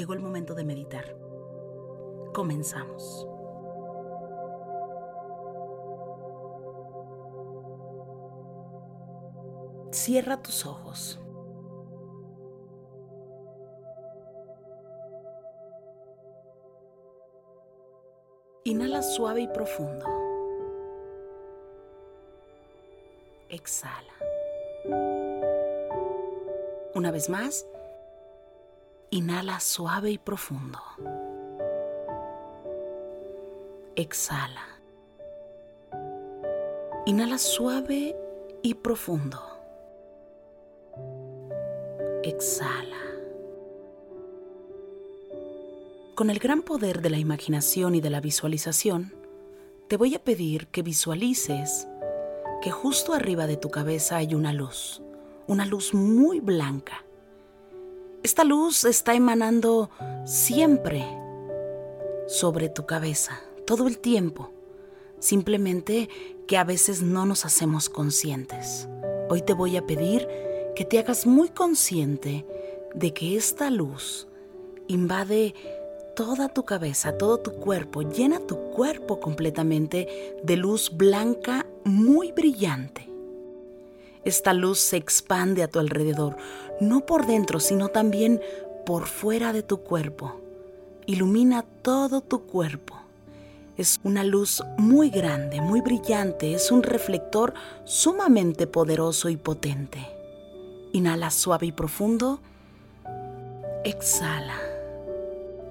Llegó el momento de meditar. Comenzamos. Cierra tus ojos. Inhala suave y profundo. Exhala. Una vez más, inhala suave y profundo. Exhala. Inhala suave y profundo. Exhala. Con el gran poder de la imaginación y de la visualización, te voy a pedir que visualices que justo arriba de tu cabeza hay una luz, una luz muy blanca. Esta luz está emanando siempre sobre tu cabeza, todo el tiempo, simplemente que a veces no nos hacemos conscientes. Hoy te voy a pedir que te hagas muy consciente de que esta luz invade toda tu cabeza, todo tu cuerpo, llena tu cuerpo completamente de luz blanca muy brillante. Esta luz se expande a tu alrededor, no por dentro, sino también por fuera de tu cuerpo. Ilumina todo tu cuerpo. Es una luz muy grande, muy brillante, es un reflector sumamente poderoso y potente. Inhala suave y profundo. Exhala.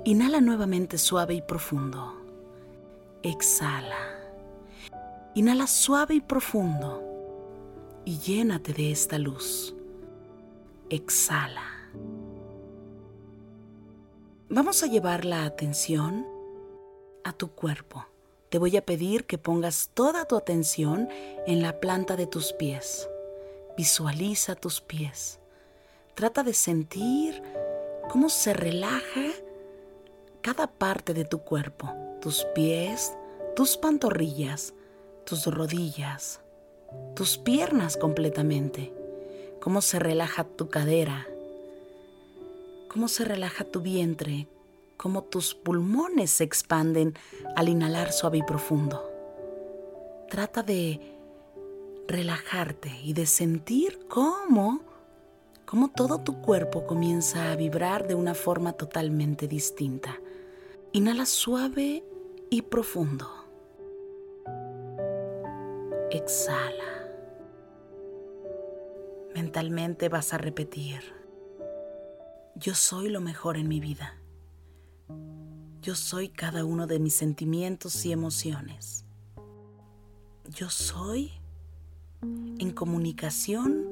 Inhala nuevamente suave y profundo. Exhala. Inhala suave y profundo y llénate de esta luz. Exhala. Vamos a llevar la atención a tu cuerpo. Te voy a pedir que pongas toda tu atención en la planta de tus pies. Visualiza tus pies. Trata de sentir cómo se relaja cada parte de tu cuerpo, tus pies, tus pantorrillas, tus rodillas, tus piernas completamente, cómo se relaja tu cadera, cómo se relaja tu vientre, cómo tus pulmones se expanden al inhalar suave y profundo. Trata de relajarte y de sentir cómo, cómo todo tu cuerpo comienza a vibrar de una forma totalmente distinta. Inhala suave y profundo. Exhala. Mentalmente vas a repetir, yo soy lo mejor en mi vida. Yo soy cada uno de mis sentimientos y emociones. Yo soy en comunicación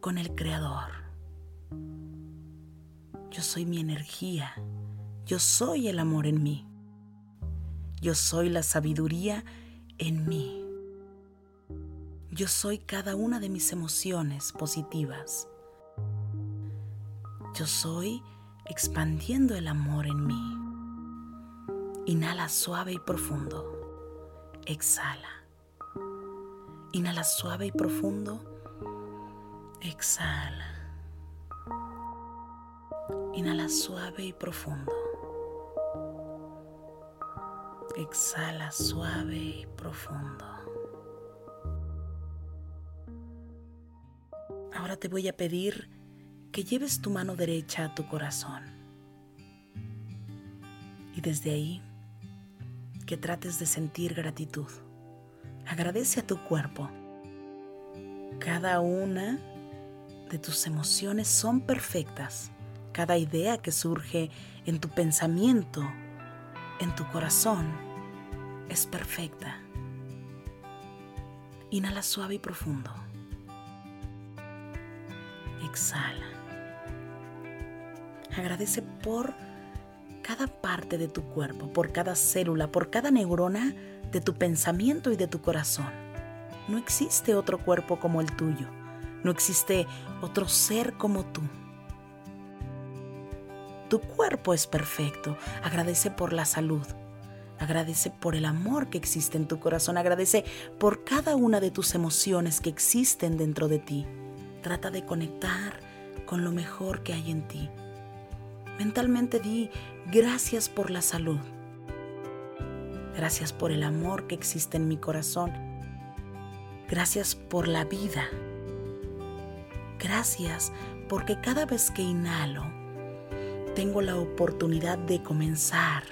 con el Creador. Yo soy mi energía. Yo soy el amor en mí. Yo soy la sabiduría en mí. Yo soy cada una de mis emociones positivas. Yo soy expandiendo el amor en mí. Inhala suave y profundo. Exhala. Inhala suave y profundo. Exhala. Inhala suave y profundo. Exhala suave y profundo. Ahora te voy a pedir que lleves tu mano derecha a tu corazón. Y desde ahí, que trates de sentir gratitud. Agradece a tu cuerpo. Cada una de tus emociones son perfectas. Cada idea que surge en tu pensamiento, en tu corazón, es perfecta. Inhala suave y profundo. Exhala. Agradece por cada parte de tu cuerpo, por cada célula, por cada neurona de tu pensamiento y de tu corazón. No existe otro cuerpo como el tuyo. No existe otro ser como tú. Tu cuerpo es perfecto. Agradece por la salud. Agradece por el amor que existe en tu corazón. Agradece por cada una de tus emociones que existen dentro de ti. Trata de conectar con lo mejor que hay en ti. Mentalmente di gracias por la salud. Gracias por el amor que existe en mi corazón. Gracias por la vida. Gracias porque cada vez que inhalo, tengo la oportunidad de comenzar.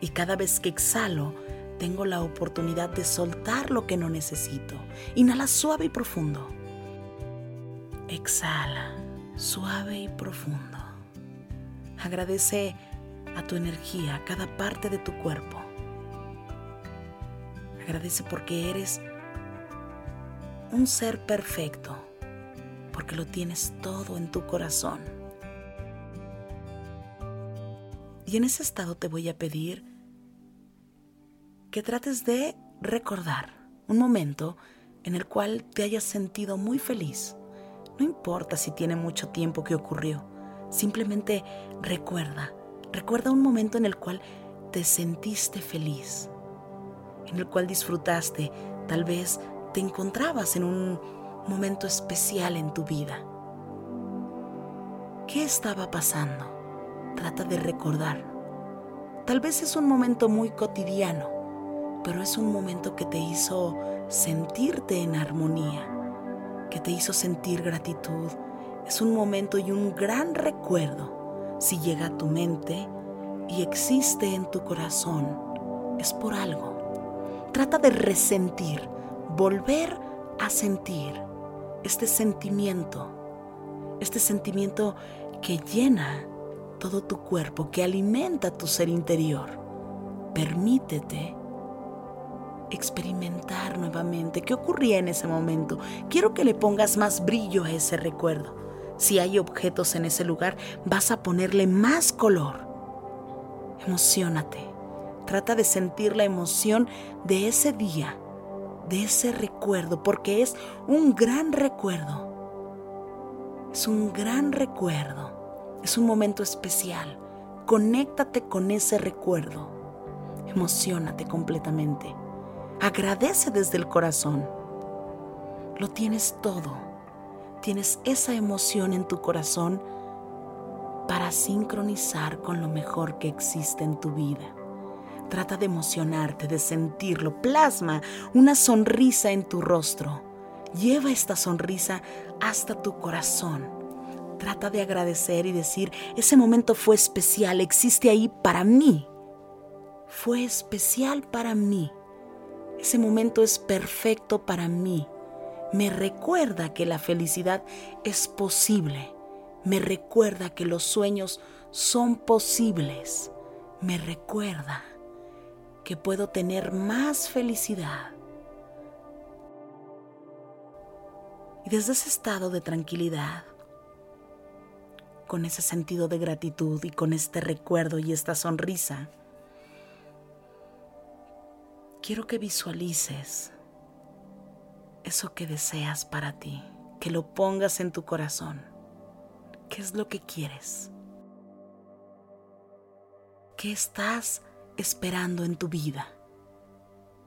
Y cada vez que exhalo, tengo la oportunidad de soltar lo que no necesito. Inhala suave y profundo. Exhala suave y profundo. Agradece a tu energía, cada parte de tu cuerpo. Agradece porque eres un ser perfecto, porque lo tienes todo en tu corazón. Y en ese estado te voy a pedir que trates de recordar un momento en el cual te hayas sentido muy feliz. No importa si tiene mucho tiempo que ocurrió Simplemente recuerda, recuerda un momento en el cual te sentiste feliz, en el cual disfrutaste, tal vez te encontrabas en un momento especial en tu vida. ¿Qué estaba pasando? Trata de recordar. Tal vez es un momento muy cotidiano, pero es un momento que te hizo sentirte en armonía, que te hizo sentir gratitud, es un momento y un gran recuerdo. Si llega a tu mente y existe en tu corazón, es por algo. Trata de resentir, volver a sentir este sentimiento, este sentimiento que llena todo tu cuerpo, que alimenta tu ser interior. Permítete experimentar nuevamente qué ocurría en ese momento. Quiero que le pongas más brillo a ese recuerdo. Si hay objetos en ese lugar, vas a ponerle más color. Emocionate. Trata de sentir la emoción de ese día, de ese recuerdo, porque es un gran recuerdo. Es un gran recuerdo. Es un momento especial. Conéctate con ese recuerdo. Emocionate completamente. Agradece desde el corazón. Lo tienes todo tienes esa emoción en tu corazón para sincronizar con lo mejor que existe en tu vida. Trata de emocionarte, de sentirlo. Plasma una sonrisa en tu rostro. Lleva esta sonrisa hasta tu corazón. Trata de agradecer y decir, ese momento fue especial, existe ahí para mí. Fue especial para mí. Ese momento es perfecto para mí. Me recuerda que la felicidad es posible, me recuerda que los sueños son posibles, me recuerda que puedo tener más felicidad. Y desde ese estado de tranquilidad, con ese sentido de gratitud y con este recuerdo y esta sonrisa, quiero que visualices eso que deseas para ti, que lo pongas en tu corazón. ¿Qué es lo que quieres? ¿Qué estás esperando en tu vida?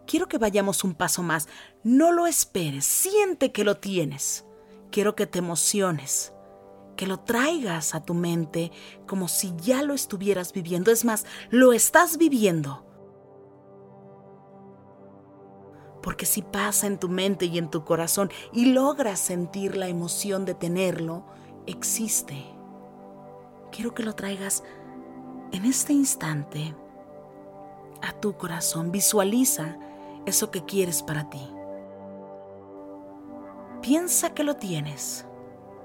Quiero que vayamos un paso más. No lo esperes, siente que lo tienes. Quiero que te emociones, que lo traigas a tu mente como si ya lo estuvieras viviendo. Es más, lo estás viviendo Porque si pasa en tu mente y en tu corazón y logras sentir la emoción de tenerlo, existe. Quiero que lo traigas en este instante a tu corazón. Visualiza eso que quieres para ti. Piensa que lo tienes.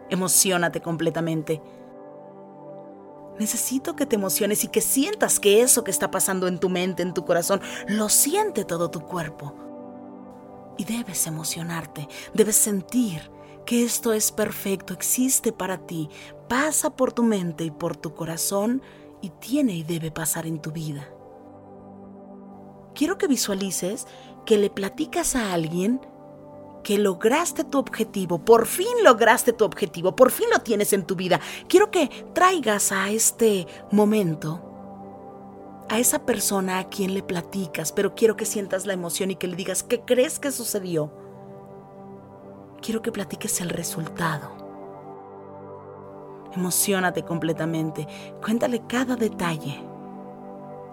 Emocionate completamente. Necesito que te emociones y que sientas que eso que está pasando en tu mente, en tu corazón, lo siente todo tu cuerpo Y debes emocionarte, debes sentir que esto es perfecto, existe para ti, pasa por tu mente y por tu corazón y tiene y debe pasar en tu vida. Quiero que visualices que le platicas a alguien que lograste tu objetivo, por fin lograste tu objetivo, por fin lo tienes en tu vida. Quiero que traigas a este momento a esa persona a quien le platicas, pero quiero que sientas la emoción y que le digas qué crees que sucedió. Quiero que platiques el resultado. Emocionate completamente, cuéntale cada detalle.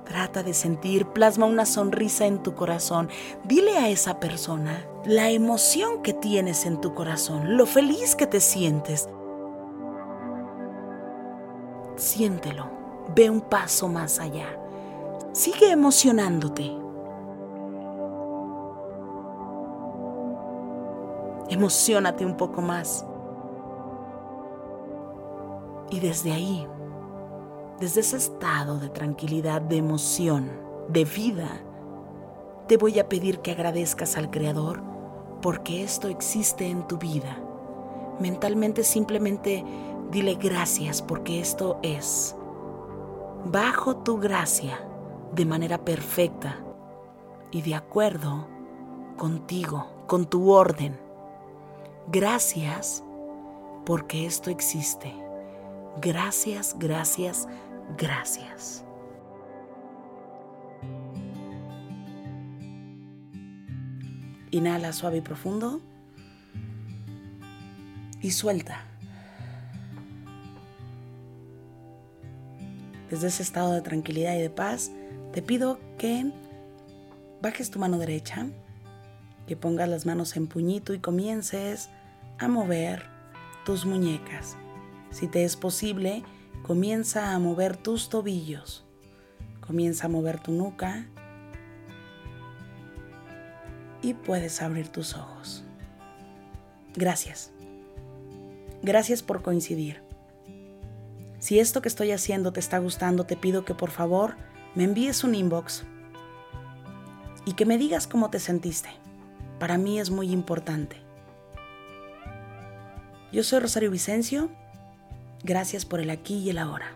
Trata de sentir, plasma una sonrisa en tu corazón. Dile a esa persona la emoción que tienes en tu corazón, lo feliz que te sientes. Siéntelo, ve un paso más allá. Sigue emocionándote. Emocionate un poco más. Y desde ahí, desde ese estado de tranquilidad, de emoción, de vida, te voy a pedir que agradezcas al Creador porque esto existe en tu vida. Mentalmente simplemente dile gracias porque esto es. Bajo tu gracia, de manera perfecta y de acuerdo contigo, con tu orden. Gracias porque esto existe. Gracias, gracias, gracias. Inhala suave y profundo y suelta. Desde ese estado de tranquilidad y de paz, te pido que bajes tu mano derecha, que pongas las manos en puñito y comiences a mover tus muñecas. Si te es posible, comienza a mover tus tobillos. Comienza a mover tu nuca y puedes abrir tus ojos. Gracias. Gracias por coincidir. Si esto que estoy haciendo te está gustando, te pido que por favor me envíes un inbox y que me digas cómo te sentiste. Para mí es muy importante. Yo soy Rosario Vicencio. Gracias por el aquí y el ahora.